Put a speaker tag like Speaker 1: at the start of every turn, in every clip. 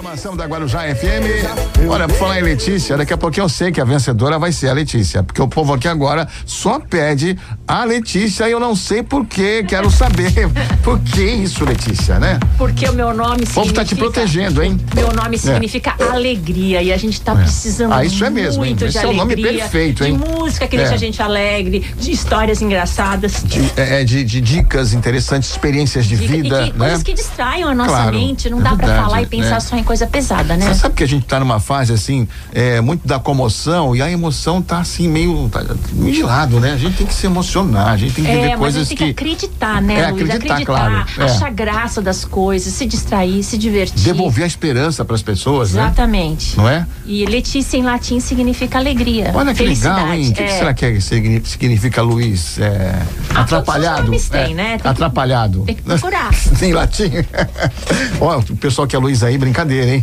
Speaker 1: programação da Guarujá FM. Olha, por falar em Letícia, daqui a pouquinho eu sei que a vencedora vai ser a Letícia, porque o povo aqui agora só pede a Letícia e eu não sei por quê, quero saber por que isso, Letícia, né?
Speaker 2: Porque o meu nome significa...
Speaker 1: O povo tá te protegendo, hein?
Speaker 2: Meu nome significa é. alegria e a gente tá é. precisando
Speaker 1: ah, isso é mesmo,
Speaker 2: muito
Speaker 1: hein?
Speaker 2: de
Speaker 1: Esse
Speaker 2: alegria,
Speaker 1: é o nome perfeito, hein?
Speaker 2: De música que é. deixa a gente alegre, de histórias engraçadas.
Speaker 1: De, é, de, de dicas interessantes, experiências de Dica, vida,
Speaker 2: e que,
Speaker 1: né?
Speaker 2: Coisas que distraiam a nossa
Speaker 1: claro,
Speaker 2: mente, não dá para falar e pensar né? só em coisa pesada, né?
Speaker 1: Você sabe que a gente tá numa fase assim, é, muito da comoção e a emoção tá assim meio, tá, de lado, né? A gente tem que se emocionar, a gente tem que
Speaker 2: é,
Speaker 1: viver coisas
Speaker 2: a gente tem que, que acreditar, né,
Speaker 1: é,
Speaker 2: Luiz?
Speaker 1: Acreditar,
Speaker 2: acreditar
Speaker 1: claro. É.
Speaker 2: achar graça das coisas, se distrair, se divertir.
Speaker 1: Devolver a esperança para as pessoas,
Speaker 2: Exatamente.
Speaker 1: né? Não é?
Speaker 2: E Letícia em latim significa alegria.
Speaker 1: Olha que legal, hein? O que, que, será que é, significa Luiz? É, atrapalhado.
Speaker 2: Tem, né?
Speaker 1: Tem atrapalhado.
Speaker 2: Que, tem que procurar.
Speaker 1: em latim. Ó, o pessoal que é Luiz aí, brincadeira, hein?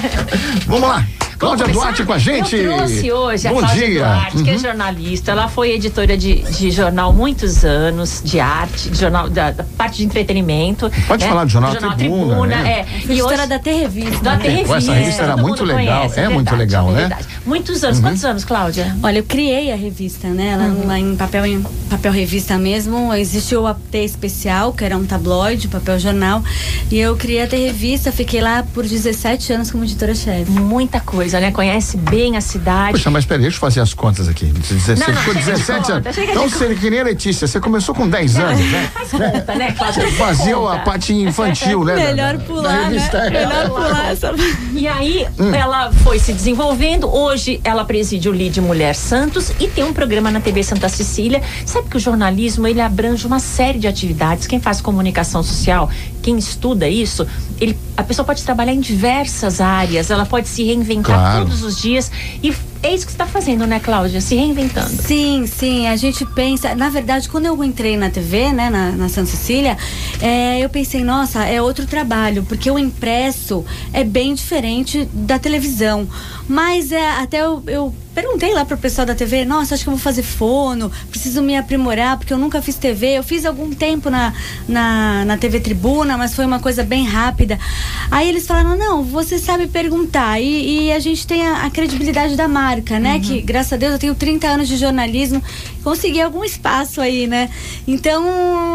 Speaker 1: Vamos lá. Cláudia Duarte com a gente.
Speaker 2: Eu trouxe hoje
Speaker 1: Bom
Speaker 2: a Cláudia
Speaker 1: dia.
Speaker 2: Duarte,
Speaker 1: uhum.
Speaker 2: que é jornalista. Ela foi editora de, de jornal muitos anos, de arte, de jornal, da, da parte de entretenimento.
Speaker 1: Pode
Speaker 2: né?
Speaker 1: falar de jornal,
Speaker 2: jornal
Speaker 1: Tribuna.
Speaker 2: Tribuna
Speaker 1: né?
Speaker 2: é.
Speaker 3: E hoje da T-Revista.
Speaker 2: Da
Speaker 3: né?
Speaker 2: T-Revista.
Speaker 1: Essa revista era muito legal.
Speaker 2: Conhece,
Speaker 1: é,
Speaker 2: é
Speaker 1: muito
Speaker 2: verdade,
Speaker 1: legal,
Speaker 2: é
Speaker 1: né?
Speaker 2: verdade. Muitos anos.
Speaker 1: Uhum.
Speaker 2: Quantos anos, Cláudia?
Speaker 3: Olha, eu criei a revista, né? Ela
Speaker 2: Uhum.
Speaker 3: lá em papel, em papel revista mesmo. Existiu o AT especial, que era um tabloide, papel jornal. E eu criei a T-Revista, fiquei lá por 17 anos como editora-chefe.
Speaker 2: Muita coisa, né? Conhece bem a cidade.
Speaker 1: Poxa, mas peraí, deixa eu fazer as contas aqui. Você
Speaker 2: Não, não,
Speaker 1: ficou
Speaker 2: chega de
Speaker 1: 17
Speaker 2: conta,
Speaker 1: anos. Então,
Speaker 2: conta.
Speaker 1: você que nem a Letícia, você começou com 10 anos, né?
Speaker 2: Faz conta, né, Cláudia?
Speaker 1: Fazia
Speaker 2: Conta.
Speaker 1: a parte infantil, né?
Speaker 3: Melhor
Speaker 1: da- da-
Speaker 3: pular,
Speaker 1: da
Speaker 3: né?
Speaker 1: revista. É.
Speaker 3: Melhor pular essa...
Speaker 2: E aí,
Speaker 1: Hum.
Speaker 2: ela foi se desenvolvendo. Hoje, ela preside o Lide Mulher Santos e tem um programa na TV Santa Cecília. Sabe que o jornalismo, ele abrange uma série de atividades. Quem faz comunicação social, quem estuda isso, ele, a pessoa pode trabalhar em diversas áreas. Ela pode se reinventar
Speaker 1: Claro.
Speaker 2: todos os dias. E é isso que está fazendo, né, Cláudia? Se reinventando.
Speaker 3: Sim, sim, a gente pensa. Na verdade, quando eu entrei na TV, né, na, na Santa Cecília, é, eu pensei, nossa, é outro trabalho, porque o impresso é bem diferente da televisão. Mas é, até eu, eu perguntei lá pro pessoal da TV, nossa, acho que eu vou fazer fono, preciso me aprimorar, porque eu nunca fiz TV. Eu fiz algum tempo na, na, na TV Tribuna, mas foi uma coisa bem rápida. Aí eles falaram, não, você sabe perguntar. E, e a gente tem a, a credibilidade da marca, né? Que, graças a Deus, eu tenho 30 anos de jornalismo, consegui algum espaço aí, né? Então,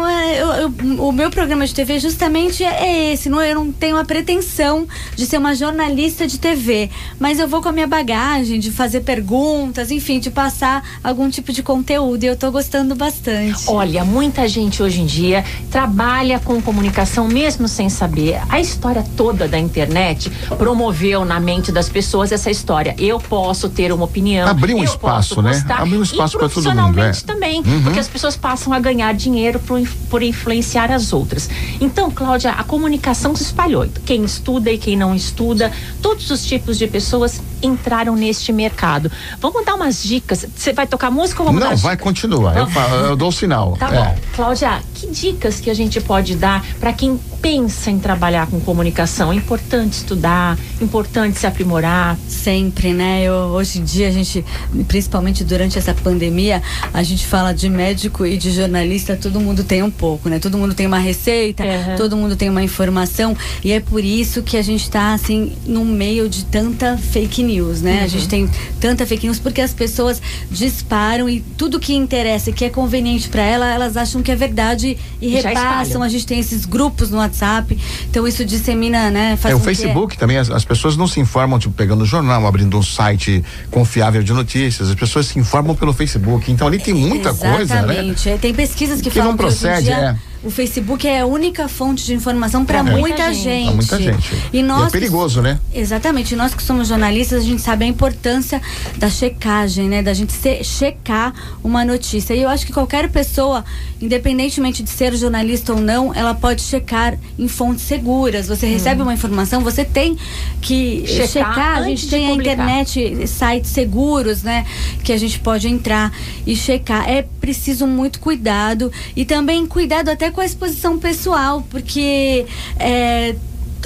Speaker 3: é, eu- eu- o meu programa de TV justamente é esse. Não, eu não tenho a pretensão de ser uma jornalista de TV, mas eu vou com a minha bagagem de fazer perguntas, enfim, de passar algum tipo de conteúdo. E eu tô gostando bastante.
Speaker 2: Olha, muita gente hoje em dia trabalha com comunicação mesmo sem saber. A história toda da internet promoveu na mente das pessoas essa história. Eu posso ter uma opinião.
Speaker 1: Abriu um
Speaker 2: eu
Speaker 1: espaço, né? Abriu um espaço pra todo mundo, é.
Speaker 2: também,
Speaker 1: Uhum.
Speaker 2: porque as pessoas passam a ganhar dinheiro por, por influenciar as outras. Então, Cláudia, a comunicação se espalhou. Quem estuda e quem não estuda, todos os tipos de pessoas entraram neste mercado. Vamos dar umas dicas. Você vai tocar música ou vamos
Speaker 1: Não,
Speaker 2: dar
Speaker 1: vai continuar. Eu, eu dou o sinal.
Speaker 2: Tá
Speaker 1: É.
Speaker 2: bom. Cláudia, que dicas que a gente pode dar para quem pensa em trabalhar com comunicação? É importante estudar, importante se aprimorar.
Speaker 3: Sempre, né? Eu, hoje em dia a gente, principalmente durante essa pandemia, a gente fala de médico e de jornalista, todo mundo tem um pouco, né? Todo mundo tem uma receita,
Speaker 2: Uhum.
Speaker 3: todo mundo tem uma informação e é por isso que a gente está assim no meio de tanta fake news, né? A gente tem tanta fake news porque as pessoas disparam e tudo que interessa e que é conveniente para ela, elas acham que é verdade e,
Speaker 2: E
Speaker 3: repassam. A gente tem esses grupos no WhatsApp, então isso dissemina, né? Faz
Speaker 1: É, o
Speaker 3: com que-
Speaker 1: Facebook também, as, as pessoas não se informam, tipo, pegando o jornal, abrindo um site confiável de notícias. As pessoas se informam pelo Facebook. Então ali tem muita coisa, né?
Speaker 3: Exatamente. É, Tem pesquisas que,
Speaker 1: Que
Speaker 3: falam
Speaker 1: não
Speaker 3: que hoje em
Speaker 1: procede,
Speaker 3: dia
Speaker 1: é.
Speaker 3: O Facebook é a única fonte de informação para
Speaker 2: Pra
Speaker 3: muita,
Speaker 2: muita
Speaker 3: gente.
Speaker 1: Pra muita gente.
Speaker 3: E nós
Speaker 1: é
Speaker 3: que-
Speaker 1: perigoso, né?
Speaker 3: Exatamente. E nós que somos jornalistas, a gente sabe a importância da checagem, né? Da gente se- checar uma notícia. E eu acho que qualquer pessoa, independentemente de ser jornalista ou não, ela pode checar em fontes seguras. Você recebe uma informação, você tem que
Speaker 2: Checar
Speaker 3: checar. A gente tem a internet, sites seguros, né? Que a gente pode entrar e checar. É preciso muito cuidado e também cuidado até com a exposição pessoal, porque é,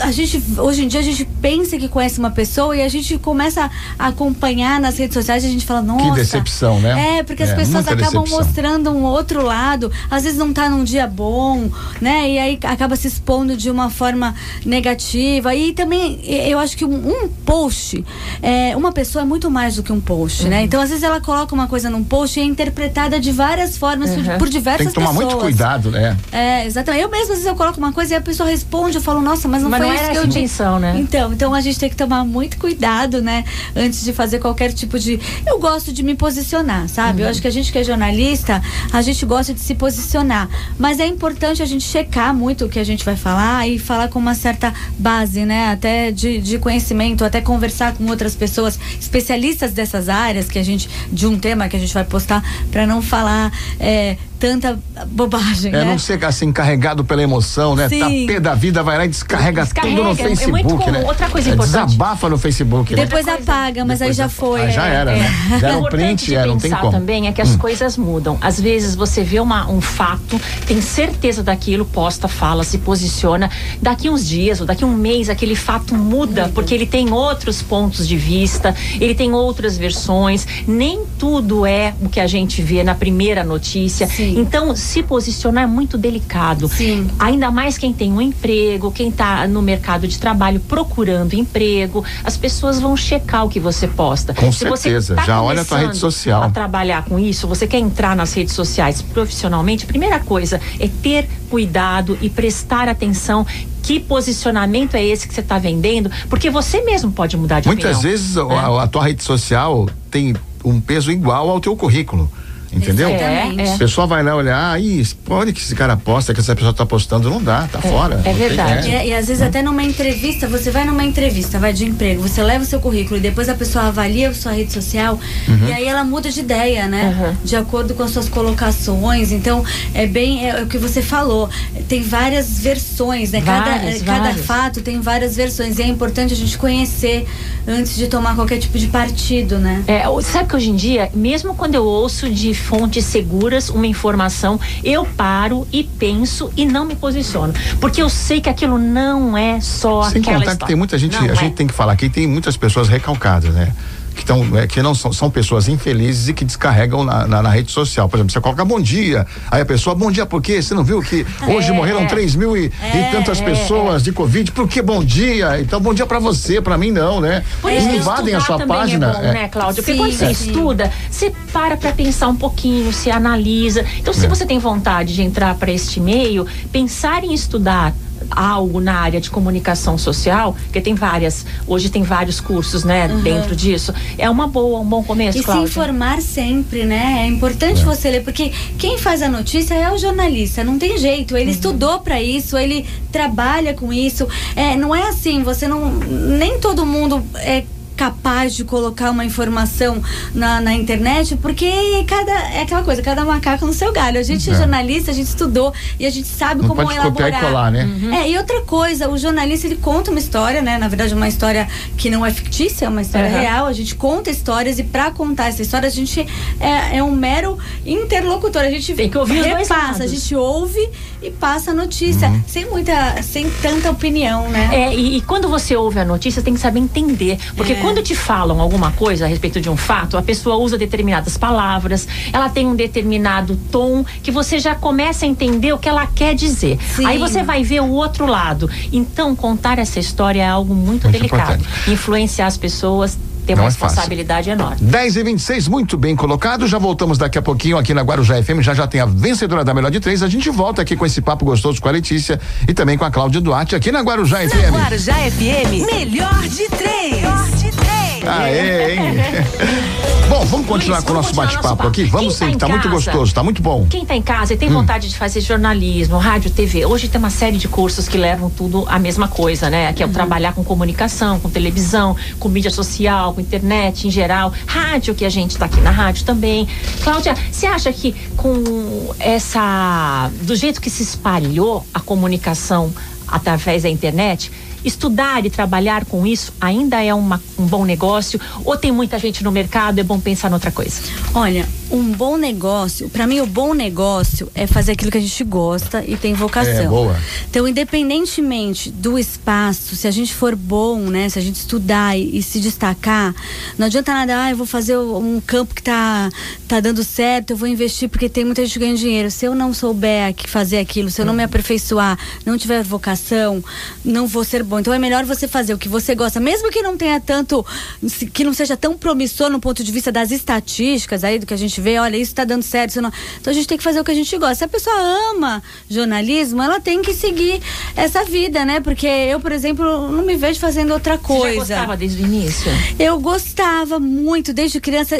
Speaker 3: a gente hoje em dia a gente pensa que conhece uma pessoa e a gente começa a acompanhar nas redes sociais e a gente fala, nossa.
Speaker 1: Que decepção, né?
Speaker 3: É, porque as pessoas acabam
Speaker 1: decepção.
Speaker 3: mostrando um outro lado, às vezes não tá num dia bom, né? E aí acaba se expondo de uma forma negativa. E também eu acho que um, um post, é, uma pessoa é muito mais do que um post, né? uhum. né? Então, às vezes ela coloca uma coisa num post e é interpretada de várias formas uhum. por, por, diversas pessoas. Tem que
Speaker 1: tomar
Speaker 3: pessoas.
Speaker 1: muito cuidado, né?
Speaker 3: É, exatamente. Eu mesmo, às vezes eu coloco uma coisa e a pessoa responde, eu falo, nossa, mas não
Speaker 2: mas
Speaker 3: foi
Speaker 2: não
Speaker 3: isso
Speaker 2: que
Speaker 3: eu
Speaker 2: intenção, né?
Speaker 3: Então, então a gente tem que tomar muito cuidado, né? Antes de fazer qualquer tipo de. Eu gosto de me posicionar, sabe? Uhum. Eu acho que a gente que é jornalista, a gente gosta de se posicionar. Mas é importante a gente checar muito o que a gente vai falar e falar com uma certa base, né? Até de, de conhecimento, até conversar com outras pessoas, especialistas dessas áreas que a gente, de um tema que a gente vai postar, para não falar. É, tanta bobagem.
Speaker 1: É,
Speaker 3: né?
Speaker 1: não ser assim carregado pela emoção, né? Sim. Tá pé da vida, vai lá e descarrega, descarrega tudo no é Facebook, né?
Speaker 2: Outra coisa é, importante.
Speaker 1: Desabafa no Facebook.
Speaker 3: Né? Depois apaga, mas
Speaker 1: Depois
Speaker 3: aí já foi.
Speaker 1: Ah, já
Speaker 3: é,
Speaker 1: era,
Speaker 3: é.
Speaker 1: né? Deram um print, é, não tem como.
Speaker 2: também é que as hum. coisas mudam. Às vezes você vê uma, um fato, tem certeza daquilo, posta, fala, se posiciona. Daqui uns dias ou daqui um mês, aquele fato muda, porque ele tem outros pontos de vista, ele tem outras versões. Nem tudo é o que a gente vê na primeira notícia. Sim. Então, se posicionar é muito delicado.
Speaker 3: Sim.
Speaker 2: Ainda mais quem tem um emprego, quem está no mercado de trabalho procurando emprego, as pessoas vão checar o que você posta.
Speaker 1: Com Se certeza, tá já olha a tua rede social.
Speaker 2: A trabalhar com isso, você quer entrar nas redes sociais profissionalmente, primeira coisa é ter cuidado e prestar atenção que posicionamento é esse que você está vendendo, porque você mesmo pode mudar de
Speaker 1: Muitas
Speaker 2: opinião.
Speaker 1: vezes né? a, a tua rede social tem um peso igual ao teu currículo. Entendeu?
Speaker 3: É,
Speaker 1: é. A pessoa vai lá olhar, ah, pode que esse cara posta, que essa pessoa tá postando, não dá, tá
Speaker 2: é,
Speaker 1: fora.
Speaker 2: É verdade.
Speaker 3: E, e, às vezes até numa entrevista, você vai numa entrevista, vai de emprego, você leva o seu currículo e depois a pessoa avalia a sua rede social uhum. e aí ela muda de ideia, né? Uhum. De acordo com as suas colocações. Então, é bem é, o que você falou. Tem várias versões, né?
Speaker 2: Várias,
Speaker 3: cada,
Speaker 2: várias.
Speaker 3: cada fato tem várias versões. E é importante a gente conhecer antes de tomar qualquer tipo de partido, né?
Speaker 2: É, sabe que hoje em dia, mesmo quando eu ouço de fontes seguras, uma informação, eu paro e penso e não me posiciono. Porque eu sei que aquilo não é só
Speaker 1: Sem
Speaker 2: aquela
Speaker 1: contar
Speaker 2: história.
Speaker 1: que tem muita gente,
Speaker 2: não
Speaker 1: a
Speaker 2: é.
Speaker 1: gente tem que falar que tem muitas pessoas recalcadas, né? Que, tão, é, que não são, são pessoas infelizes e que descarregam na, na, na, rede social. Por exemplo, você coloca bom dia, aí a pessoa, bom dia por quê? Você não viu que hoje
Speaker 2: é,
Speaker 1: morreram 3 mil e,
Speaker 3: é,
Speaker 1: e tantas
Speaker 2: é,
Speaker 1: pessoas de Covid? Por que bom dia? Então, bom dia para você, para mim não, né?
Speaker 2: Por isso
Speaker 1: invadem a sua página.
Speaker 2: É bom, né, Cláudia? Porque quando você estuda, você para para pensar um pouquinho, se analisa. Então, se
Speaker 1: É.
Speaker 2: você tem vontade de entrar para este meio, pensar em estudar algo na área de comunicação social, porque tem várias, hoje tem vários cursos, né, dentro disso. É uma boa, um bom começo,
Speaker 3: E se
Speaker 2: Cláudia.
Speaker 3: informar sempre, né? É importante você ler, porque quem faz a notícia é o jornalista, não tem jeito. Ele estudou para isso, ele trabalha com isso. É, não é assim, você não. Nem todo mundo é capaz de colocar uma informação na, na internet, porque cada é aquela coisa, cada macaco no seu galho. A gente é, jornalista, a gente estudou e a gente sabe
Speaker 1: Não
Speaker 3: como
Speaker 1: pode copiar
Speaker 3: elaborar.
Speaker 1: e colar, né?
Speaker 3: É, e outra coisa, o jornalista ele conta uma história, né? Na verdade, uma história que não é fictícia, é uma história
Speaker 2: Uhum.
Speaker 3: real. A gente conta histórias e para contar essa história a gente é, é um mero interlocutor. A gente
Speaker 2: Tem que ouvir
Speaker 3: repassa, a gente ouve e passa a notícia
Speaker 1: Uhum.
Speaker 3: sem muita, sem tanta opinião, né?
Speaker 2: É, e, e quando você ouve a notícia, tem que saber entender. Porque
Speaker 3: É.
Speaker 2: quando te falam alguma coisa a respeito de um fato, a pessoa usa determinadas palavras, ela tem um determinado tom que você já começa a entender o que ela quer dizer.
Speaker 3: Sim.
Speaker 2: Aí você vai ver o outro lado. Então, contar essa história é algo muito,
Speaker 1: Muito
Speaker 2: delicado.
Speaker 1: importante.
Speaker 2: Influenciar as pessoas tem
Speaker 1: Não
Speaker 2: uma
Speaker 1: é fácil.
Speaker 2: responsabilidade enorme.
Speaker 1: 10 e 26 muito bem colocado. Já voltamos daqui a pouquinho aqui na Guarujá FM. Já já tem a vencedora da melhor de três. A gente volta aqui com esse papo gostoso com a Letícia e também com a Cláudia Duarte aqui na Guarujá FM.
Speaker 4: Guarujá FM, melhor de três. Melhor de três.
Speaker 1: Aê, hein? Bom, vamos continuar
Speaker 2: Luiz,
Speaker 1: com o nosso bate-papo aqui? Vamos
Speaker 2: Quem
Speaker 1: sim,
Speaker 2: tá
Speaker 1: tá muito
Speaker 2: casa?
Speaker 1: gostoso, tá muito bom.
Speaker 2: Quem está em casa e
Speaker 1: Hum.
Speaker 2: tem vontade de fazer jornalismo, rádio, TV, hoje tem uma série de cursos que levam tudo a mesma coisa, né? Que é o trabalhar com comunicação, com televisão, com mídia social, com internet em geral, rádio, que a gente está aqui na rádio também. Cláudia, você acha que com essa. do jeito que se espalhou a comunicação através da internet, Estudar e trabalhar com isso ainda é uma, um bom negócio? Ou tem muita gente no mercado, é bom pensar noutra coisa?
Speaker 3: Olha, um bom negócio, para mim o bom negócio é fazer aquilo que a gente gosta e tem vocação.
Speaker 1: É, boa.
Speaker 3: Então, independentemente do espaço, se a gente for bom, né, se a gente estudar e, e se destacar, não adianta nada, ah, eu vou fazer um campo que tá tá dando certo, eu vou investir porque tem muita gente ganhando dinheiro. Se eu não souber que fazer aquilo, se eu não me aperfeiçoar, não tiver vocação, não vou ser bom. Então é melhor você fazer o que você gosta, mesmo que não tenha tanto que não seja tão promissor no ponto de vista das estatísticas aí do que a gente vê, olha, isso está dando certo, não... então a gente tem que fazer o que a gente gosta. Se a pessoa ama jornalismo, ela tem que seguir essa vida, né? Porque eu, por exemplo, não me vejo fazendo outra coisa.
Speaker 2: Você já gostava desde o início?
Speaker 3: Eu gostava muito, desde criança,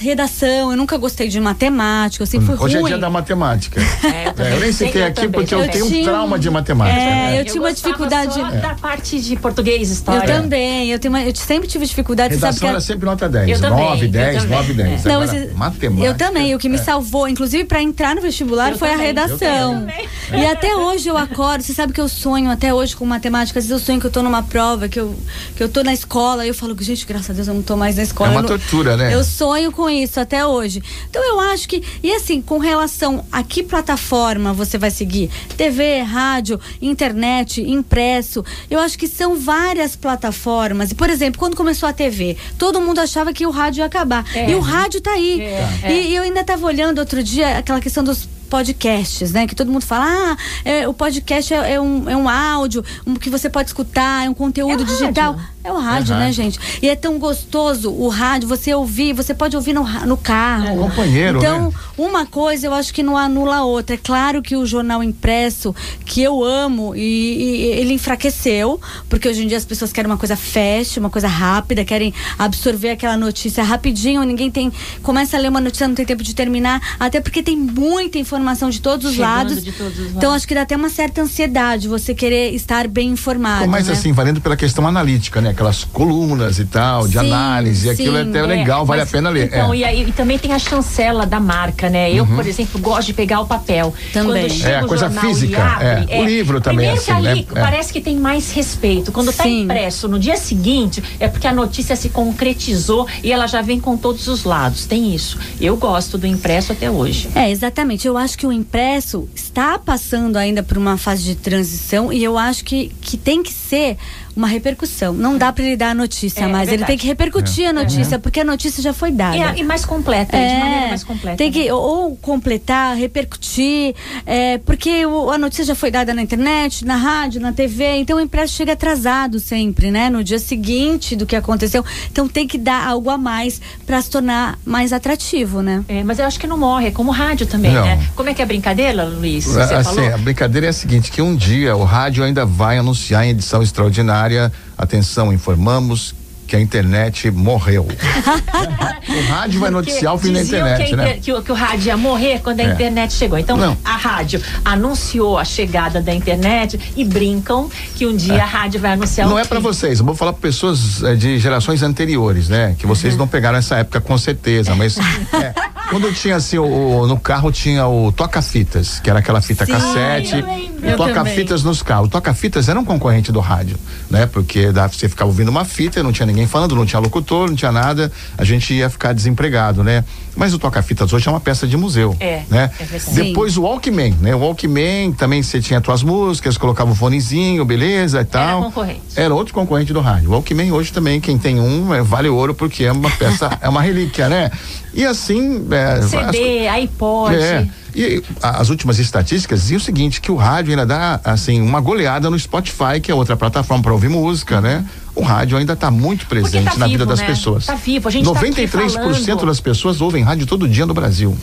Speaker 3: redação. Eu nunca gostei de matemática, eu sempre fui
Speaker 1: Hoje
Speaker 3: ruim.
Speaker 1: é dia da matemática.
Speaker 2: É, eu, também.
Speaker 1: É, eu nem citei
Speaker 2: Eu
Speaker 1: aqui
Speaker 2: também,
Speaker 1: porque eu
Speaker 2: também.
Speaker 1: tenho um trauma de matemática.
Speaker 3: É,
Speaker 1: né?
Speaker 3: eu tinha uma dificuldade-
Speaker 2: só da parte de português, história.
Speaker 3: Eu também, eu, tenho uma- eu sempre tive dificuldade, você sabe que
Speaker 1: Redação era sempre nota 10.
Speaker 2: Eu também,
Speaker 1: 9,
Speaker 2: eu
Speaker 1: 10,
Speaker 2: também.
Speaker 1: 9, 10.
Speaker 3: Não,
Speaker 1: Agora,
Speaker 3: esse-
Speaker 1: matemática.
Speaker 3: Eu também, o que me
Speaker 1: é.
Speaker 3: salvou, inclusive para entrar no vestibular,
Speaker 2: Eu
Speaker 3: foi
Speaker 2: também,
Speaker 3: a redação.
Speaker 2: eu também.
Speaker 3: E até hoje eu acordo, você sabe que eu sonho até hoje com matemática, às vezes eu sonho que eu tô numa prova, que eu, que eu tô na escola, e eu falo, gente, graças a Deus eu não tô mais na escola.
Speaker 1: É uma tortura, né?
Speaker 3: Eu sonho com isso até hoje. Então eu acho que, e assim, com relação a que plataforma você vai seguir? TV, rádio, internet, impresso. Eu acho que são várias plataformas. E, por exemplo, quando começou a TV, todo mundo achava que o rádio ia acabar.
Speaker 2: É.
Speaker 3: E o rádio tá aí.
Speaker 2: É, é.
Speaker 3: e eu ainda estava olhando outro dia aquela questão dos podcasts, né? Que todo mundo fala, ah, é, o podcast é, é um, é um áudio um, que você pode escutar, é um conteúdo
Speaker 2: É
Speaker 3: digital.
Speaker 2: rádio.
Speaker 3: É o rádio,
Speaker 1: É
Speaker 3: né,
Speaker 1: rádio.
Speaker 3: gente? E é tão gostoso o rádio, você ouvir, você pode ouvir no, no carro.
Speaker 1: É, companheiro,
Speaker 3: Então,
Speaker 1: né?
Speaker 3: uma coisa eu acho que não anula a outra. É claro que o jornal impresso, que eu amo, e, e ele enfraqueceu, porque hoje em dia as pessoas querem uma coisa fast, uma coisa rápida, querem absorver aquela notícia rapidinho, ninguém tem. Começa a ler uma notícia, não tem tempo de terminar, até porque tem muita informação de todos os lados.
Speaker 2: de todos os
Speaker 3: Então
Speaker 2: lados.
Speaker 3: acho que dá até uma certa ansiedade você querer estar bem informado.
Speaker 1: Mas
Speaker 3: né?
Speaker 1: assim, valendo pela questão analítica, né? Aquelas colunas e tal, de
Speaker 3: Sim,
Speaker 1: análise, aquilo é
Speaker 3: sim.
Speaker 1: até
Speaker 2: É,
Speaker 1: legal, vale a
Speaker 2: mas,
Speaker 1: pena ler.
Speaker 2: Então,
Speaker 1: é.
Speaker 2: e aí e também tem a chancela da marca, né? Eu, por exemplo, gosto de pegar o papel.
Speaker 3: Também.
Speaker 2: Quando
Speaker 1: É, a
Speaker 2: o
Speaker 1: coisa
Speaker 2: jornal
Speaker 1: física,
Speaker 2: abre,
Speaker 1: é. O livro também é
Speaker 2: Primeiro
Speaker 1: assim,
Speaker 2: que ali
Speaker 1: né? É.
Speaker 2: parece que tem mais respeito. Quando tá
Speaker 3: Sim.
Speaker 2: impresso no dia seguinte, é porque a notícia se concretizou e ela já vem com todos os lados. Tem isso. Eu gosto do impresso até hoje.
Speaker 3: É, exatamente. Eu acho que o impresso está passando ainda por uma fase de transição e eu acho que, que tem que ser uma repercussão. Não dá para ele dar a notícia
Speaker 2: É,
Speaker 3: mais. Ele
Speaker 2: verdade.
Speaker 3: tem que repercutir a notícia, porque a notícia já foi dada.
Speaker 2: E, a- e mais completa, de maneira
Speaker 3: É,
Speaker 2: mais completa.
Speaker 3: tem que
Speaker 2: né?
Speaker 3: ou, completar, repercutir, é, porque o- a notícia já foi dada na internet, na rádio, na TV, então o impresso chega atrasado sempre, né? No dia seguinte do que aconteceu. Então tem que dar algo a mais para se tornar mais atrativo, né?
Speaker 2: É, mas eu acho que não morre, é como o rádio também,
Speaker 1: Não.
Speaker 2: né? Como é que é a brincadeira, Luiz? Você
Speaker 1: assim,
Speaker 2: falou?
Speaker 1: a brincadeira é a seguinte, que um dia o rádio ainda vai anunciar em edição extraordinária, atenção, informamos que a internet morreu. o rádio vai
Speaker 2: Porque
Speaker 1: noticiar o fim da internet,
Speaker 2: que,
Speaker 1: né?
Speaker 2: que o, que o rádio ia morrer quando a
Speaker 1: É.
Speaker 2: internet chegou. Então,
Speaker 1: Não.
Speaker 2: a rádio anunciou a chegada da internet e brincam que um dia a rádio vai anunciar
Speaker 1: Não
Speaker 2: o
Speaker 1: é
Speaker 2: fim.
Speaker 1: pra vocês, eu vou falar pra pessoas eh, de gerações anteriores, né? Que vocês
Speaker 2: Uhum.
Speaker 1: não pegaram essa época com certeza, mas é, quando tinha assim, o, o- no carro tinha o toca-fitas, que era aquela fita
Speaker 3: Sim,
Speaker 1: cassete, toca-fitas nos carros. O toca-fitas era um concorrente do rádio, né? Porque da, você ficava ouvindo uma fita, não tinha ninguém falando, não tinha locutor, não tinha nada, a gente ia ficar desempregado, né? Mas o toca-fitas hoje é uma peça de museu,
Speaker 2: É,
Speaker 1: né?
Speaker 2: é.
Speaker 1: Depois o Walkman, né? O Walkman também você tinha tuas músicas, colocava o fonezinho, beleza e tal.
Speaker 2: concorrente.
Speaker 1: Era outro concorrente do rádio. O Walkman hoje também, quem tem um, é, vale ouro porque é uma peça, é uma relíquia, né? E assim. É, as
Speaker 2: CD, iPod.
Speaker 1: é. E a- as últimas estatísticas diziam o seguinte, que o rádio ainda dá, assim, uma goleada no Spotify, que é outra plataforma para ouvir música, né? O rádio ainda está muito presente
Speaker 2: tá
Speaker 1: na vida
Speaker 2: vivo,
Speaker 1: das
Speaker 2: né?
Speaker 1: pessoas.
Speaker 2: Tá vivo, a gente tá aqui
Speaker 1: 93%
Speaker 2: falando.
Speaker 1: das pessoas ouvem rádio todo dia no Brasil.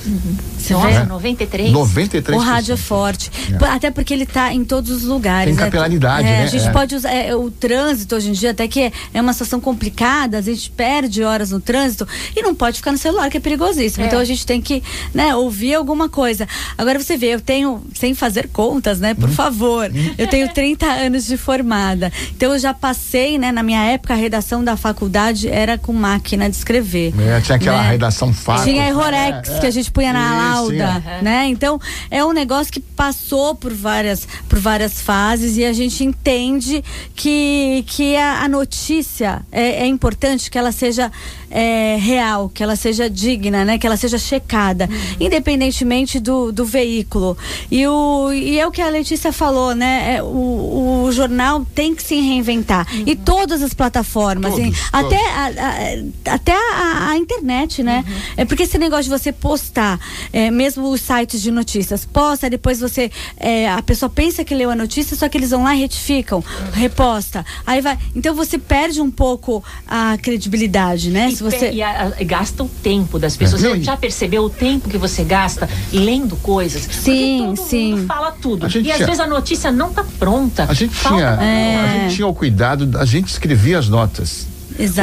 Speaker 3: Você
Speaker 2: Nossa,
Speaker 3: vê?
Speaker 2: 93.
Speaker 1: 93%.
Speaker 3: O rádio é forte. P- Até porque ele está em todos os lugares.
Speaker 1: Tem
Speaker 3: né?
Speaker 1: capilaridade,
Speaker 3: É,
Speaker 1: né?
Speaker 3: A gente
Speaker 1: É.
Speaker 3: pode usar. é, o trânsito hoje em dia, até que é, é uma situação complicada, a gente perde horas no trânsito e não pode ficar no celular, que é perigosíssimo.
Speaker 2: É.
Speaker 3: Então a gente tem que né, ouvir alguma coisa. Coisa. Agora você vê, eu tenho, sem fazer contas, né? Por favor, eu tenho 30 anos de formada. Então eu já passei, né? Na minha época, a redação da faculdade era com máquina de escrever.
Speaker 1: É, tinha aquela
Speaker 3: né?
Speaker 1: redação fácil.
Speaker 3: Tinha Errorex que a gente punha na
Speaker 1: Isso,
Speaker 3: lauda,
Speaker 1: tinha.
Speaker 3: né? Então é um negócio que passou por várias, por várias fases e a gente entende que, que a, a notícia é, é importante que ela seja é, real, que ela seja digna, né? Que ela seja checada, independentemente do, do veículo. E, o, e é o que a Letícia falou, né? É, o, o jornal tem que se reinventar. E todas as plataformas,
Speaker 1: Todos, todos.
Speaker 3: até a, a- até a, a internet, né? É porque esse negócio de você postar, é, mesmo os sites de notícias, posta, depois você. é, a pessoa pensa que leu a notícia, só que eles vão lá e retificam, reposta. Aí vai. Então você perde um pouco a credibilidade, né?
Speaker 2: E,
Speaker 3: Se você.
Speaker 2: e a- a- gasta o tempo das pessoas.
Speaker 1: É.
Speaker 2: Você já percebeu o tempo que você gasta lendo coisas?
Speaker 3: Sim,
Speaker 2: Porque todo
Speaker 3: sim.
Speaker 2: mundo fala tudo. E às
Speaker 1: tinha-
Speaker 2: vezes a notícia não tá pronta.
Speaker 1: A gente,
Speaker 2: Falta
Speaker 1: tinha,
Speaker 3: É.
Speaker 1: a gente tinha o cuidado, a gente escrevia as notas.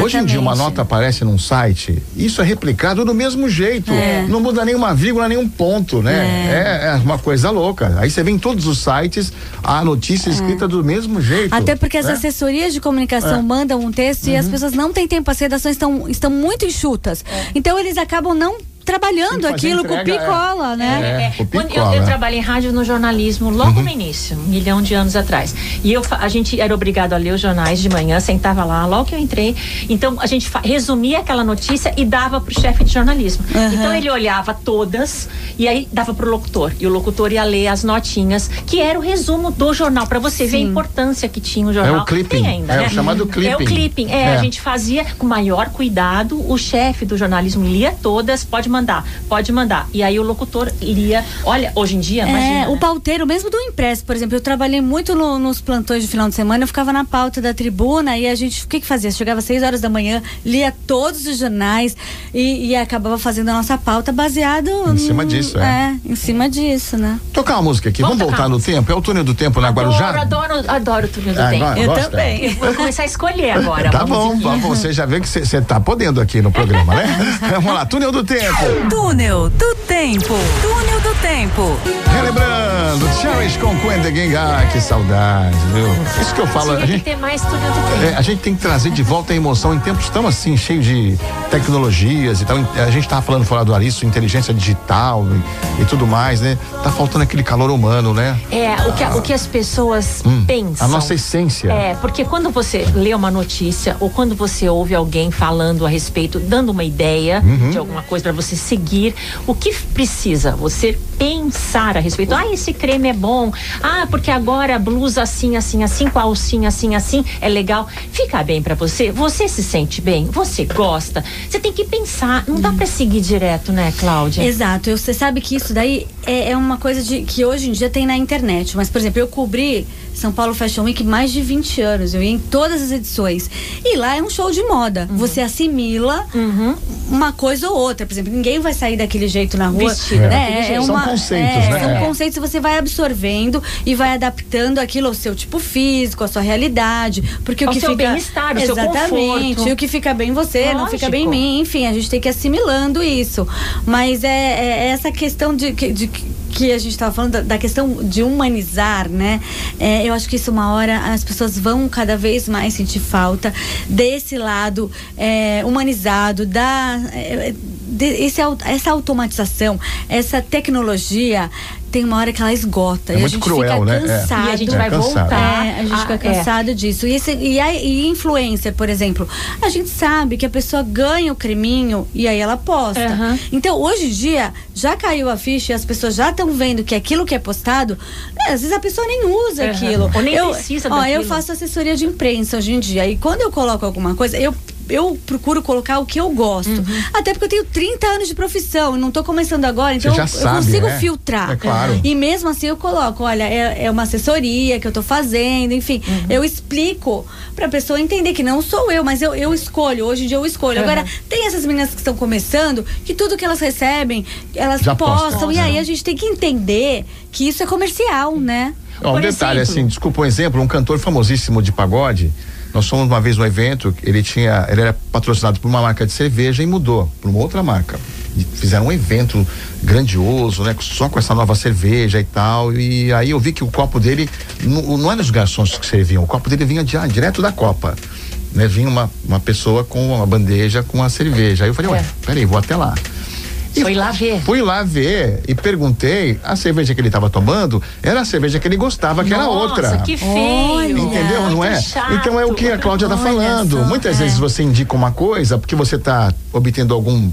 Speaker 1: Hoje em dia, uma
Speaker 3: Exatamente.
Speaker 1: nota aparece num site, isso é replicado do mesmo jeito.
Speaker 3: É.
Speaker 1: Não muda nenhuma vírgula, nenhum ponto, né? É. é uma coisa louca. Aí você vê em todos os sites a notícia escrita do mesmo jeito.
Speaker 3: Até porque as
Speaker 1: né?
Speaker 3: assessorias de comunicação
Speaker 1: É.
Speaker 3: mandam um texto e as
Speaker 1: Uhum.
Speaker 3: pessoas não têm tempo, as redações estão, estão muito enxutas. Então eles acabam não trabalhando
Speaker 1: que fazer
Speaker 3: aquilo com
Speaker 1: entrega,
Speaker 3: picola, né?
Speaker 1: É,
Speaker 2: É, quando eu, eu
Speaker 1: né?
Speaker 2: trabalhei em rádio no jornalismo logo no início, um milhão de anos atrás. E eu, a gente era obrigado a ler os jornais de manhã, sentava lá, logo que eu entrei. Então a gente resumia aquela notícia e dava pro chefe de jornalismo.
Speaker 3: Aham.
Speaker 2: Então ele olhava todas e aí dava pro locutor. E o locutor ia ler as notinhas, que era o resumo do jornal, para você ver a
Speaker 3: Sim.
Speaker 2: importância que tinha o jornal.
Speaker 1: É o clipping,
Speaker 2: Tem ainda,
Speaker 1: é
Speaker 2: né?
Speaker 1: o chamado
Speaker 2: É o
Speaker 1: clipping.
Speaker 2: clipping. É,
Speaker 1: É.
Speaker 2: a gente fazia com maior cuidado. O chefe do jornalismo lia todas, pode mandar, pode mandar. E aí o locutor lia. Olha, hoje em dia, imagina.
Speaker 3: É, o
Speaker 2: né?
Speaker 3: pauteiro, mesmo do impresso, por exemplo, eu trabalhei muito no- nos plantões de final de semana, eu ficava na pauta da tribuna e a gente, o que que fazia? Chegava às 6 horas da manhã, lia todos os jornais e, e acabava fazendo a nossa pauta baseado
Speaker 1: Em cima disso, é.
Speaker 3: em cima disso, né?
Speaker 1: Tocar uma música aqui. Vamos,
Speaker 2: Vamos
Speaker 1: voltar no tempo? É o túnel do tempo na Guarujá?
Speaker 2: Adoro, adoro, adoro o túnel do
Speaker 1: Ah,
Speaker 2: tempo.
Speaker 3: Eu
Speaker 1: gosta?
Speaker 3: também.
Speaker 2: Eu vou começar a escolher agora.
Speaker 1: Tá bom, vamos, você já vê que você tá podendo aqui no programa, né? Vamos lá, túnel do tempo.
Speaker 4: Túnel do Tempo. Túnel do Tempo.
Speaker 1: Relembrando, Cherish com Gang. Ah, que saudade, viu? Isso que eu falo, a gente,
Speaker 2: ter mais túnel do tempo.
Speaker 1: é, a gente tem que trazer de volta a emoção em tempos tão assim, cheios de tecnologias e tal. A gente tava falando fora do ar isso, inteligência digital e, e tudo mais, né? Tá faltando aquele calor humano, né?
Speaker 2: É, o que, o que as pessoas pensam.
Speaker 1: Hum, A nossa essência.
Speaker 2: É, porque quando você lê uma notícia ou quando você ouve alguém falando a respeito, dando uma ideia
Speaker 1: Uhum.
Speaker 2: de alguma coisa para você seguir, o que precisa? Você pensar a respeito. Ah, esse creme é bom. Ah, porque agora a blusa assim, assim, assim, com a alcinha assim, assim, é legal. Fica bem para você? Você se sente bem? Você gosta? Você tem que pensar. Não dá para seguir direto, né, Cláudia?
Speaker 3: Exato, você sabe que isso daí é, é uma coisa de, que hoje em dia tem na internet. Mas, por exemplo, eu cobri São Paulo Fashion Week mais de 20 anos. Eu ia em todas as edições. E lá é um show de moda. Você assimila uma coisa ou outra. Por exemplo, ninguém vai sair daquele jeito na rua.
Speaker 2: Vestido
Speaker 3: né? É.
Speaker 1: São
Speaker 3: uma-
Speaker 1: conceitos,
Speaker 3: é,
Speaker 1: né?
Speaker 3: São
Speaker 1: É.
Speaker 3: conceitos que você vai absorvendo e vai adaptando aquilo ao seu tipo físico, à sua realidade. Porque
Speaker 2: Ao
Speaker 3: o que
Speaker 2: seu
Speaker 3: fica.
Speaker 2: bem-estar, seu
Speaker 3: Exatamente.
Speaker 2: conforto.
Speaker 3: E o que fica bem em você, não fica bem em
Speaker 2: Lógico.
Speaker 3: mim enfim, a gente tem que ir assimilando isso. Mas é, é essa questão de, que- de que- a gente estava falando da, da questão de humanizar, né? É, eu acho que isso uma hora as pessoas vão cada vez mais sentir falta desse lado é, humanizado, da é, de- esse, essa automatização, essa tecnologia tem uma hora que ela esgota
Speaker 1: É
Speaker 3: e a
Speaker 1: muito
Speaker 3: gente
Speaker 1: cruel,
Speaker 3: fica
Speaker 1: né? É.
Speaker 3: cansado.
Speaker 2: E a gente
Speaker 1: É,
Speaker 2: vai
Speaker 1: cansado.
Speaker 2: voltar.
Speaker 3: É, a gente fica
Speaker 2: é.
Speaker 3: cansado disso. E, esse- e, a, e influencer, por exemplo, a gente sabe que a pessoa ganha o creminho e aí ela posta.
Speaker 2: Aham.
Speaker 3: Então, hoje em dia, já caiu a ficha e as pessoas já estão vendo que aquilo que é postado, né, às vezes a pessoa nem usa
Speaker 2: Aham.
Speaker 3: aquilo.
Speaker 2: Ou nem
Speaker 3: eu,
Speaker 2: precisa
Speaker 3: ó,
Speaker 2: daquilo.
Speaker 3: eu faço assessoria de imprensa hoje em dia. E quando eu coloco alguma coisa, eu. Eu procuro colocar o que eu gosto.
Speaker 2: Uhum.
Speaker 3: Até porque eu tenho 30 anos de profissão e não tô começando agora, então
Speaker 1: já
Speaker 3: eu,
Speaker 1: sabe,
Speaker 3: eu consigo
Speaker 1: né?
Speaker 3: filtrar.
Speaker 1: É claro.
Speaker 3: E mesmo assim eu coloco, olha, é, é uma assessoria que eu tô fazendo, enfim.
Speaker 2: Uhum.
Speaker 3: Eu explico pra pessoa entender que não sou eu, mas eu, eu escolho. Hoje em dia eu escolho.
Speaker 2: Uhum.
Speaker 3: Agora, tem essas meninas que estão começando, que tudo que elas recebem, elas
Speaker 1: Já
Speaker 3: postam.
Speaker 1: postam,
Speaker 3: e
Speaker 1: né?
Speaker 3: aí a gente tem que entender que isso é comercial, né?
Speaker 1: Ó, um
Speaker 2: Por
Speaker 1: detalhe,
Speaker 2: exemplo-
Speaker 1: assim, desculpa um exemplo, um cantor famosíssimo de pagode. Nós fomos uma vez no evento, ele tinha, ele era patrocinado por uma marca de cerveja e mudou para uma outra marca fizeram um evento grandioso, né? Só com essa nova cerveja e tal. E aí eu vi que o copo dele não, não era os garçons que serviam, o copo dele vinha de, ah, direto da copa. Né? Vinha uma, uma pessoa com uma bandeja com a cerveja. Aí eu falei,
Speaker 2: É.
Speaker 1: ué, peraí, vou até lá. E
Speaker 2: Foi lá ver.
Speaker 1: Fui lá ver e perguntei, a cerveja que ele estava tomando era a cerveja que ele gostava, que era
Speaker 2: Nossa,
Speaker 1: outra.
Speaker 2: que feio.
Speaker 3: Olha.
Speaker 1: Entendeu? Não é?
Speaker 2: Chato.
Speaker 1: Então é o que a Cláudia está falando. Muitas
Speaker 3: é.
Speaker 1: vezes você indica uma coisa porque você está obtendo algum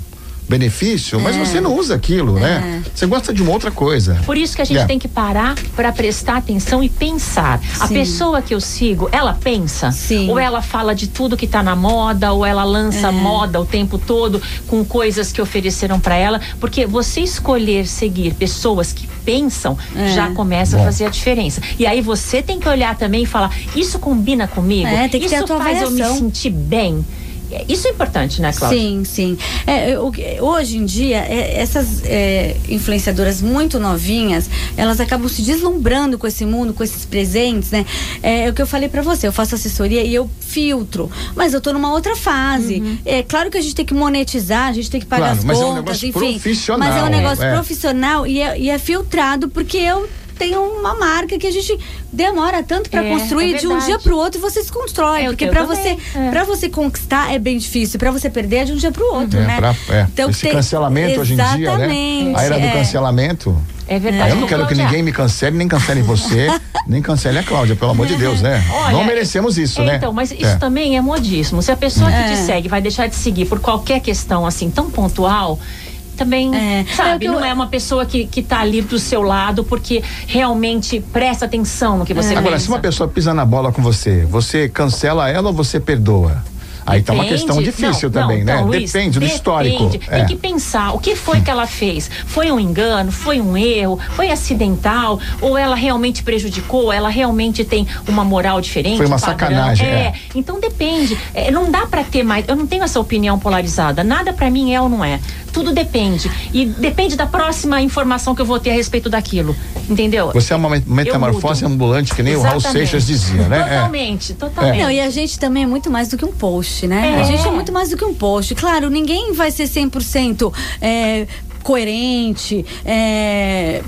Speaker 1: benefício, mas você não usa aquilo, né? Você gosta de uma outra coisa.
Speaker 2: Por isso que a gente
Speaker 1: É.
Speaker 2: tem que parar para prestar atenção e pensar. A
Speaker 3: Sim.
Speaker 2: pessoa que eu sigo, ela pensa?
Speaker 3: Sim.
Speaker 2: Ou ela fala de tudo que tá na moda, ou ela lança moda o tempo todo com coisas que ofereceram para ela? Porque você escolher seguir pessoas que pensam
Speaker 3: É.
Speaker 2: já começa
Speaker 1: Bom.
Speaker 2: a fazer a diferença. E aí você tem que olhar também e falar: isso combina comigo?
Speaker 3: É, tem que
Speaker 2: isso
Speaker 3: ter a tua
Speaker 2: faz eu me
Speaker 3: avaliação.
Speaker 2: sentir bem? É, Isso é importante, né, Cláudia?
Speaker 3: Sim, sim. É, eu- hoje em dia, é, essas é, influenciadoras muito novinhas, elas acabam se deslumbrando com esse mundo, com esses presentes, né? É, o que eu falei pra você, eu faço assessoria e eu filtro, mas eu tô numa outra fase.
Speaker 2: Uhum.
Speaker 3: É claro que a gente tem que monetizar, a gente tem que pagar
Speaker 1: Claro,
Speaker 3: as
Speaker 1: mas é um
Speaker 3: contas,
Speaker 1: negócio
Speaker 3: enfim.
Speaker 1: profissional,
Speaker 3: Mas é um negócio
Speaker 1: é.
Speaker 3: profissional e é, e é filtrado porque eu tenho uma marca que a gente demora tanto pra
Speaker 2: É,
Speaker 3: construir
Speaker 2: é
Speaker 3: de um dia pro outro você se constrói,
Speaker 2: É, o
Speaker 3: porque para você
Speaker 2: é.
Speaker 3: para você conquistar é bem difícil, para você perder é de um dia pro outro,
Speaker 1: É,
Speaker 3: né?
Speaker 1: pra- é. Esse
Speaker 3: tem-
Speaker 1: cancelamento hoje em dia, né?
Speaker 3: Exatamente,
Speaker 1: A era do
Speaker 3: é.
Speaker 1: cancelamento.
Speaker 2: É verdade.
Speaker 1: Eu não quero que ninguém me cancele, nem cancele você, nem cancele a Cláudia, pelo amor de Deus, né?
Speaker 2: Olha,
Speaker 1: não merecemos isso,
Speaker 2: é,
Speaker 1: né?
Speaker 2: Então, mas isso
Speaker 1: É.
Speaker 2: também é modismo. Se a pessoa que
Speaker 3: É.
Speaker 2: te segue vai deixar de seguir por qualquer questão assim tão pontual, também,
Speaker 3: É. É
Speaker 2: sabe,
Speaker 3: que eu-
Speaker 2: não é uma pessoa que, que tá ali do seu lado porque realmente presta atenção no que você
Speaker 1: Agora,
Speaker 2: pensa.
Speaker 1: se uma pessoa pisa na bola com você, você cancela ela ou você perdoa? Aí tá uma questão difícil
Speaker 2: Não,
Speaker 1: também,
Speaker 2: não,
Speaker 1: né?
Speaker 2: então, Luiz,
Speaker 1: depende do histórico.
Speaker 2: depende.
Speaker 1: É.
Speaker 2: Tem que pensar o que foi que ela fez. Foi um engano? Foi um erro? Foi acidental? Ou ela realmente prejudicou? Ela realmente tem uma moral diferente?
Speaker 1: Foi uma
Speaker 2: um padrão?
Speaker 1: sacanagem,
Speaker 2: É.
Speaker 1: é.
Speaker 2: Então depende. É, não dá pra ter mais. Eu não tenho essa opinião polarizada. Nada pra mim é ou não é. Tudo depende. E depende da próxima informação que eu vou ter a respeito daquilo. Entendeu?
Speaker 1: Você é uma met- metamorfose ambulante, que nem o Raul
Speaker 2: Exatamente.
Speaker 1: Seixas dizia, né? É.
Speaker 2: Totalmente, totalmente.
Speaker 3: Não, e a gente também é muito mais do que um post, né?
Speaker 2: É.
Speaker 3: A gente é muito mais do que um post. Claro, ninguém vai ser 100% é, coerente, é,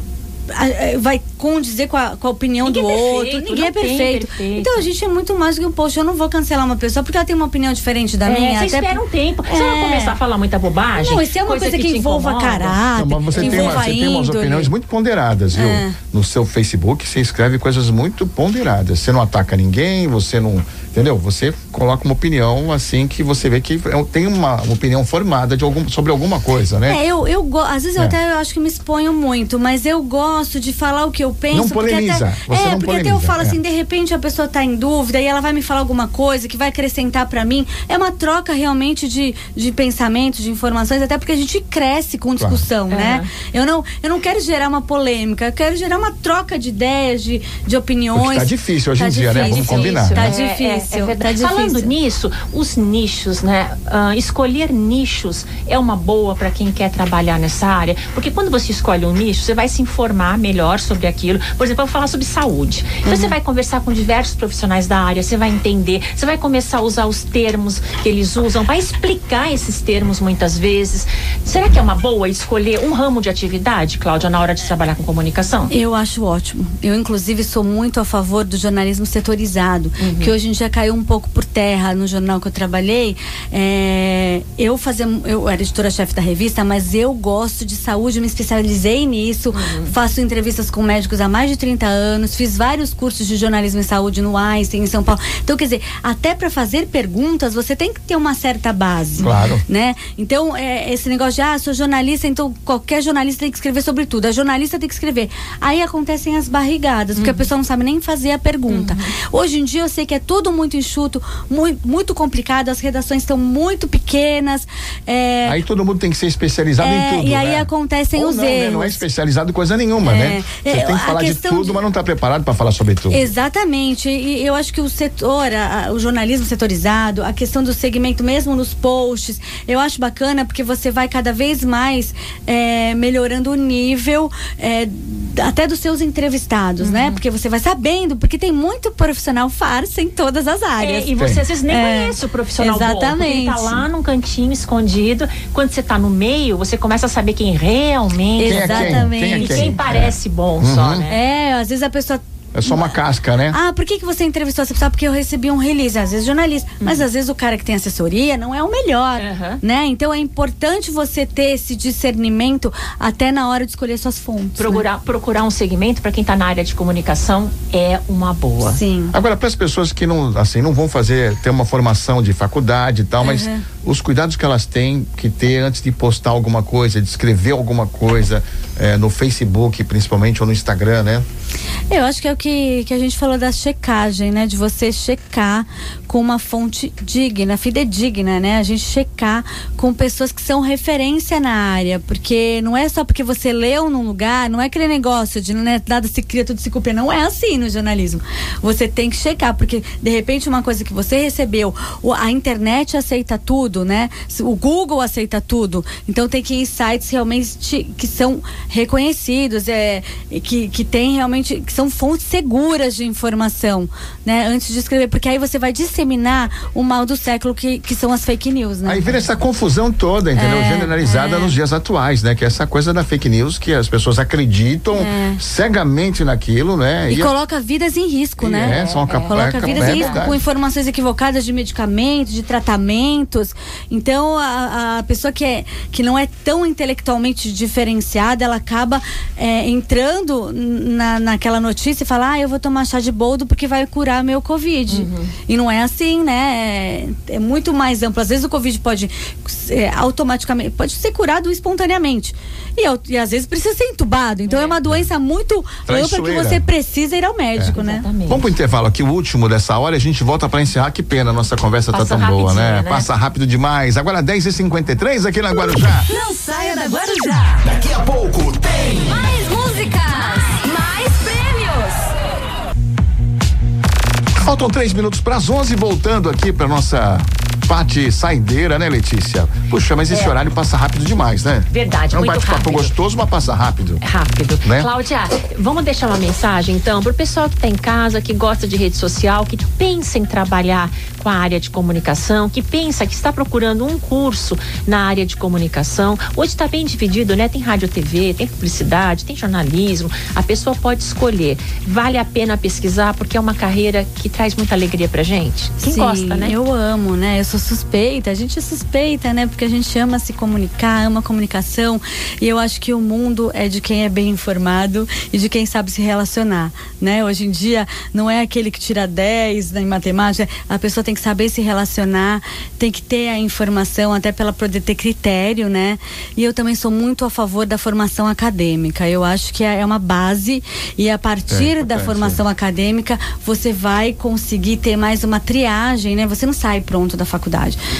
Speaker 3: a- vai condizer com a, com a opinião
Speaker 2: Ninguém
Speaker 3: do
Speaker 2: é
Speaker 3: outro.
Speaker 2: perfeito,
Speaker 3: ninguém é
Speaker 2: não tem
Speaker 3: perfeito.
Speaker 2: perfeito.
Speaker 3: Então a gente é muito mais do que um post. Eu não vou cancelar uma pessoa porque ela tem uma opinião diferente da
Speaker 2: É,
Speaker 3: minha.
Speaker 2: você
Speaker 3: até
Speaker 2: espera um tempo. Você vai
Speaker 3: É.
Speaker 2: começar a falar muita bobagem?
Speaker 3: Não, isso é uma coisa, que,
Speaker 2: te
Speaker 3: envolva caráter,
Speaker 1: Não, mas você
Speaker 3: que
Speaker 1: tem, uma, você tem umas opiniões muito ponderadas, viu?
Speaker 3: É.
Speaker 1: No seu Facebook você escreve coisas muito ponderadas. Você não ataca ninguém, você não. Entendeu? Você coloca uma opinião assim que você vê que é- tem uma, uma opinião formada de algum, sobre alguma coisa, né?
Speaker 3: É, eu, eu às vezes eu
Speaker 1: É.
Speaker 3: até acho que me exponho muito, mas eu gosto de falar o que eu penso.
Speaker 1: Não
Speaker 3: porque
Speaker 1: polemiza,
Speaker 3: Até,
Speaker 1: você
Speaker 3: é,
Speaker 1: não
Speaker 3: porque até eu
Speaker 1: polemiza,
Speaker 3: falo
Speaker 1: é.
Speaker 3: assim, de repente a pessoa tá em dúvida e ela vai me falar alguma coisa que vai acrescentar pra mim. É uma troca realmente de, de pensamentos, de informações, até porque a gente cresce com discussão, né? Eu não, eu não quero gerar uma polêmica, eu quero gerar uma troca de ideias, de, de opiniões.
Speaker 1: Porque tá difícil hoje
Speaker 3: Tá
Speaker 1: em dia, né?
Speaker 3: difícil.
Speaker 1: Vamos combinar.
Speaker 3: Tá
Speaker 1: né?
Speaker 3: difícil,
Speaker 2: verdade.
Speaker 3: tá difícil.
Speaker 2: Falando nisso, os nichos, né? Ah, escolher nichos é uma boa para quem quer trabalhar nessa área, porque quando você escolhe um nicho, você vai se informar melhor sobre aquilo. Por exemplo, eu vou falar sobre saúde. Então
Speaker 3: Uhum.
Speaker 2: você vai conversar com diversos profissionais da área, você vai entender, você vai começar a usar os termos que eles usam, vai explicar esses termos muitas vezes. Será que é uma boa escolher um ramo de atividade, Cláudia, na hora de trabalhar com comunicação?
Speaker 3: Eu acho ótimo. Eu, inclusive, sou muito a favor do jornalismo setorizado, que hoje em dia caiu um pouco por terra no jornal que eu trabalhei. É, eu fazia, eu era editora-chefe da revista, mas eu gosto de saúde, me especializei nisso, faço entrevistas com médicos há mais de 30 anos, fiz vários cursos de jornalismo em saúde no Einstein, em São Paulo. Então, quer dizer, até para fazer perguntas, você tem que ter uma certa base.
Speaker 1: Claro.
Speaker 3: Né? Então, é, esse negócio de, ah, sou jornalista, então qualquer jornalista tem que escrever sobre tudo. A jornalista tem que escrever. Aí acontecem as barrigadas, porque a pessoa não sabe nem fazer a pergunta. Hoje em dia eu sei que é tudo muito enxuto, muito, muito complicado, as redações estão muito pequenas. é,
Speaker 1: Aí todo mundo tem que ser especializado
Speaker 3: É,
Speaker 1: em tudo.
Speaker 3: e aí
Speaker 1: né?
Speaker 3: acontecem
Speaker 1: Ou
Speaker 3: os
Speaker 1: não, né? Não é
Speaker 3: erros.
Speaker 1: especializado em coisa nenhuma,
Speaker 3: É,
Speaker 1: né? Você
Speaker 3: é,
Speaker 1: tem que falar de tudo,
Speaker 3: de-
Speaker 1: mas não está preparado para falar sobre tudo.
Speaker 3: Exatamente, e eu acho que o setor, a- a- o jornalismo setorizado, a questão do segmento mesmo nos posts, eu acho bacana porque você vai cada vez mais é, melhorando o nível é, até dos seus entrevistados,
Speaker 2: Uhum.
Speaker 3: né? Porque você vai sabendo, porque tem muito profissional farsa em todas as áreas.
Speaker 2: É, e você às vezes nem
Speaker 3: É,
Speaker 2: conhece o profissional bom. Ele tá
Speaker 3: exatamente.
Speaker 2: lá num cantinho escondido. Quando você tá no meio, você começa a saber quem realmente
Speaker 1: Quem é quem?
Speaker 3: Exatamente.
Speaker 1: Quem é
Speaker 2: e
Speaker 1: quem?
Speaker 2: quem parece bom só, né?
Speaker 3: É, às vezes a pessoa
Speaker 1: É só uma casca, né?
Speaker 3: Ah, por que, que você entrevistou essa pessoa? Porque eu recebi um release, às vezes jornalista. Mas às vezes o cara que tem assessoria não é o melhor,
Speaker 2: Aham.
Speaker 3: né? Então é importante você ter esse discernimento até na hora de escolher suas fontes. né?
Speaker 2: Procurar, procurar um segmento para quem tá na área de comunicação é uma boa.
Speaker 3: Sim.
Speaker 1: Agora, para as pessoas que não, assim, não vão fazer, ter uma formação de faculdade e tal, mas
Speaker 3: Uhum.
Speaker 1: os cuidados que elas têm que ter antes de postar alguma coisa, de escrever alguma coisa eh, no Facebook, principalmente, ou no Instagram, né?
Speaker 3: Eu acho que é o que, que a gente falou da checagem, né? De você checar com uma fonte digna, fidedigna, né? A gente checar com pessoas que são referência na área. Porque não é só porque você leu num lugar, não é aquele negócio de né, nada se cria, tudo se cumpre. Não é assim no jornalismo. Você tem que checar, porque de repente uma coisa que você recebeu, a internet aceita tudo, né? O Google aceita tudo. Então tem que ir em sites realmente que são reconhecidos, é, que, que tem realmente, que são fontes seguras de informação, né? Antes de escrever, porque aí você vai disseminar o mal do século que, que são as fake news, né?
Speaker 1: Aí vira essa confusão toda, entendeu?
Speaker 3: É,
Speaker 1: Generalizada
Speaker 3: é.
Speaker 1: nos dias atuais, né? Que é essa coisa da fake news que as pessoas acreditam
Speaker 3: É.
Speaker 1: cegamente naquilo, né?
Speaker 3: E
Speaker 1: a-
Speaker 3: coloca vidas em risco,
Speaker 1: E
Speaker 3: né?
Speaker 1: é, são capa-
Speaker 3: Coloca
Speaker 1: é,
Speaker 3: vidas
Speaker 1: é
Speaker 3: em risco com informações equivocadas de medicamentos, de tratamentos. Então, a, a pessoa que, é, que não é tão intelectualmente diferenciada, ela acaba é, entrando na, naquela notícia e fala: Ah, eu vou tomar chá de boldo porque vai curar meu Covid. E não é assim, né? É, é muito mais amplo. Às vezes o Covid pode é, automaticamente, pode ser curado espontaneamente. E, e às vezes precisa ser entubado. Então é, uma doença muito ampla que você precisa ir ao médico, né?
Speaker 2: Exatamente.
Speaker 1: Vamos pro intervalo aqui, o último dessa hora, e a gente volta pra encerrar. Que pena, nossa conversa
Speaker 2: Passa
Speaker 1: tá tão boa, né?
Speaker 2: né?
Speaker 1: Passa rápido demais. Agora 10h53 aqui na Guarujá.
Speaker 4: Não saia da Guarujá.
Speaker 5: Daqui a pouco tem
Speaker 4: Mais
Speaker 1: Faltam três minutos para as 11, voltando aqui para nossa parte saideira, né, Letícia? Puxa, mas esse horário passa rápido demais, né?
Speaker 2: Verdade,
Speaker 1: É um bate-papo gostoso, mas passa rápido.
Speaker 2: Rápido.
Speaker 1: Né?
Speaker 2: Cláudia, vamos deixar uma mensagem então pro pessoal que está em casa, que gosta de rede social, que pensa em trabalhar com a área de comunicação, que pensa que está procurando um curso na área de comunicação. Hoje está bem dividido, né? Tem rádio TV, tem publicidade, tem jornalismo. A pessoa pode escolher. Vale a pena pesquisar porque é uma carreira que traz muita alegria pra gente. Quem
Speaker 3: Sim,
Speaker 2: gosta, né?
Speaker 3: Eu amo, né? Eu sou suspeita, a gente é suspeita, né? Porque a gente ama se comunicar, ama comunicação. E eu acho que o mundo é de quem é bem informado e de quem sabe se relacionar, né? Hoje em dia não é aquele que tira 10 em matemática, a pessoa tem que saber se relacionar, tem que ter a informação até para ela poder ter critério, né? E eu também sou muito a favor da formação acadêmica. Eu acho que é uma base e a partir da
Speaker 1: importante,
Speaker 3: formação acadêmica você vai conseguir ter mais uma triagem, né? Você não sai pronto da faculdade,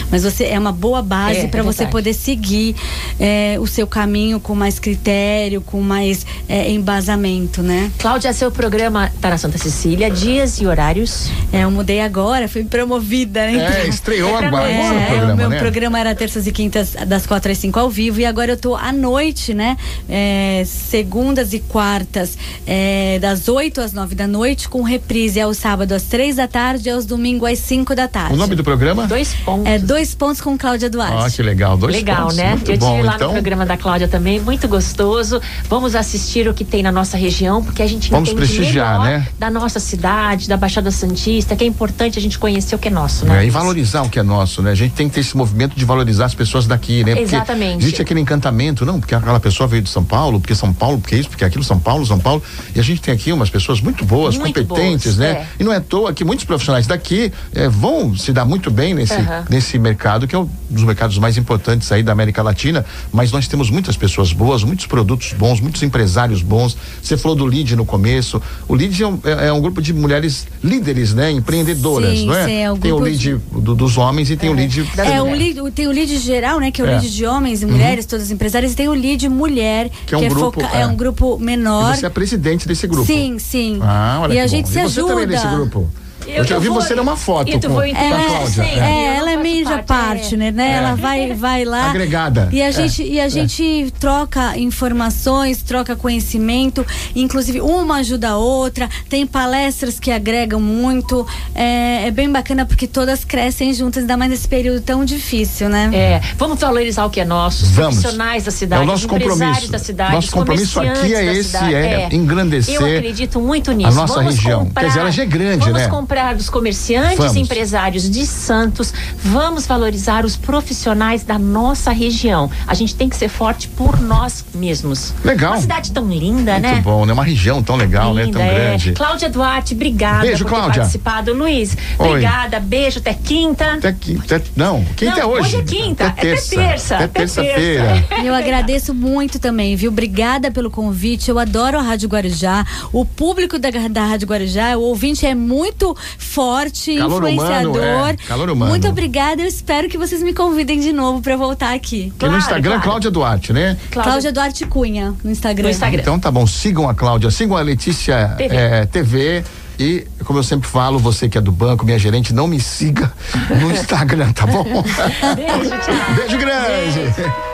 Speaker 3: mas você é uma boa base
Speaker 2: É,
Speaker 3: para
Speaker 2: é
Speaker 3: você poder seguir é, o seu caminho com mais critério, com mais é, embasamento, né?
Speaker 2: Cláudia, seu programa tá na Santa Cecília, dias e horários.
Speaker 3: É, eu mudei agora, fui promovida, né?
Speaker 1: É, estreou
Speaker 2: É
Speaker 1: agora o
Speaker 3: É,
Speaker 1: programa,
Speaker 3: o meu
Speaker 1: né?
Speaker 3: programa era terças e quintas das quatro às cinco ao vivo e agora eu tô à noite, né? É, segundas e quartas é, das 8 às 9 da noite com reprise aos sábados às três da tarde e aos domingos às 5 da tarde.
Speaker 1: O nome do programa?
Speaker 2: Dois pontos.
Speaker 3: É dois pontos com Cláudia Duarte.
Speaker 1: Ah, que legal. Dois
Speaker 2: Legal,
Speaker 1: pontos.
Speaker 2: né?
Speaker 1: Muito
Speaker 2: eu
Speaker 1: bom.
Speaker 2: tive lá
Speaker 1: então,
Speaker 2: no programa da Cláudia também, muito gostoso. Vamos assistir o que tem na nossa região, porque a gente
Speaker 1: Vamos
Speaker 2: entende
Speaker 1: prestigiar, né?
Speaker 2: da nossa cidade, da Baixada Santista, que é importante a gente conhecer o que é nosso, né?
Speaker 1: É, e valorizar o que é nosso, né? A gente tem que ter esse movimento de valorizar as pessoas daqui, né? Porque
Speaker 2: Exatamente.
Speaker 1: Existe aquele encantamento, não, porque aquela pessoa veio de São Paulo, porque São Paulo, porque isso, porque aquilo, São Paulo, São Paulo. E a gente tem aqui umas pessoas muito boas,
Speaker 2: Muito
Speaker 1: competentes,
Speaker 2: boas,
Speaker 1: né?
Speaker 2: é.
Speaker 1: E não é à toa que muitos profissionais daqui eh, vão se dar muito bem nesse nesse,
Speaker 2: Aham.
Speaker 1: nesse mercado, que é um dos mercados mais importantes aí da América Latina, mas nós temos muitas pessoas boas, muitos produtos bons, muitos empresários bons. Você falou do LID no começo. O LID é um, é- é um grupo de mulheres líderes, né? Empreendedoras,
Speaker 3: Sim,
Speaker 1: não é?
Speaker 3: sim, é
Speaker 1: tem o LID do- dos homens e tem o LID
Speaker 3: É, o lead, tem o lead geral, né? Que é o
Speaker 1: É.
Speaker 3: lead de homens e mulheres, todas as empresárias, e tem o lead mulher,
Speaker 1: Que é um grupo,
Speaker 3: foca- é.
Speaker 1: é.
Speaker 3: um grupo menor.
Speaker 1: E você é presidente desse grupo.
Speaker 3: Sim, sim.
Speaker 1: Ah, olha
Speaker 3: e
Speaker 1: que
Speaker 3: a
Speaker 1: bom.
Speaker 3: gente se
Speaker 1: e você
Speaker 3: ajuda.
Speaker 1: também nesse grupo. Eu, já vi
Speaker 2: vou-
Speaker 1: você numa foto
Speaker 2: E tu
Speaker 1: com,
Speaker 2: vou
Speaker 1: com
Speaker 2: entender
Speaker 1: a
Speaker 3: Ela,
Speaker 1: Cláudia.
Speaker 3: é,
Speaker 1: É.
Speaker 2: Eu
Speaker 3: ela é de
Speaker 2: parte,
Speaker 3: parte, né? né? Ela vai, vai lá.
Speaker 1: Agregada.
Speaker 3: E a
Speaker 1: É.
Speaker 3: gente, e a gente troca informações, troca conhecimento, inclusive uma ajuda a outra. Tem palestras que agregam muito. É, é bem bacana porque todas crescem juntas, ainda mais nesse período tão difícil, né?
Speaker 2: É, vamos valorizar o que é nosso, os
Speaker 1: Vamos.
Speaker 2: profissionais da cidade,
Speaker 1: É o nosso
Speaker 2: os empresários
Speaker 1: compromisso.
Speaker 2: da cidade,
Speaker 1: Nosso
Speaker 2: os
Speaker 1: compromisso aqui é esse, é engrandecer
Speaker 2: Eu acredito muito
Speaker 1: a
Speaker 2: nisso.
Speaker 1: nossa
Speaker 2: vamos
Speaker 1: região.
Speaker 2: Comprar,
Speaker 1: Quer dizer, ela já é grande,
Speaker 2: vamos
Speaker 1: né?
Speaker 2: Comprar dos comerciantes
Speaker 1: Vamos.
Speaker 2: e empresários de Santos, vamos valorizar os profissionais da nossa região. A gente tem que ser forte por nós mesmos.
Speaker 1: Legal.
Speaker 2: Uma cidade tão linda,
Speaker 1: Muito
Speaker 2: né?
Speaker 1: bom, né? Uma região tão legal, né?
Speaker 2: Linda,
Speaker 1: Tão
Speaker 2: é.
Speaker 1: grande.
Speaker 2: Cláudia Duarte, obrigada
Speaker 1: Beijo,
Speaker 2: por
Speaker 1: Cláudia.
Speaker 2: ter participado. Luiz,
Speaker 1: Oi.
Speaker 2: obrigada. Beijo, até quinta.
Speaker 1: Até quinta. até- não, quinta
Speaker 2: Não,
Speaker 1: é hoje.
Speaker 2: hoje é quinta,
Speaker 1: Até
Speaker 2: é até
Speaker 1: terça.
Speaker 2: terça, Até
Speaker 1: terça-feira.
Speaker 2: terça.
Speaker 3: Eu agradeço muito também, viu? Obrigada pelo convite. Eu adoro a Rádio Guarujá. O público da, da Rádio Guarujá, o ouvinte é muito forte,
Speaker 1: Calor humano,
Speaker 3: influenciador.
Speaker 1: é, calor humano.
Speaker 3: Muito obrigada. Eu espero que vocês me convidem de novo para voltar aqui.
Speaker 1: E no
Speaker 2: Claro,
Speaker 1: Instagram,
Speaker 2: claro.
Speaker 1: Cláudia Duarte, né?
Speaker 3: Cláudia Duarte Cunha, no Instagram.
Speaker 2: No Instagram.
Speaker 1: Então tá bom, sigam a Cláudia, sigam a Letícia
Speaker 2: TV.
Speaker 1: eh, TV. E, como eu sempre falo, você que é do banco, minha gerente, não me siga no Instagram, tá bom?
Speaker 2: Beijo, tchau.
Speaker 1: Beijo grande.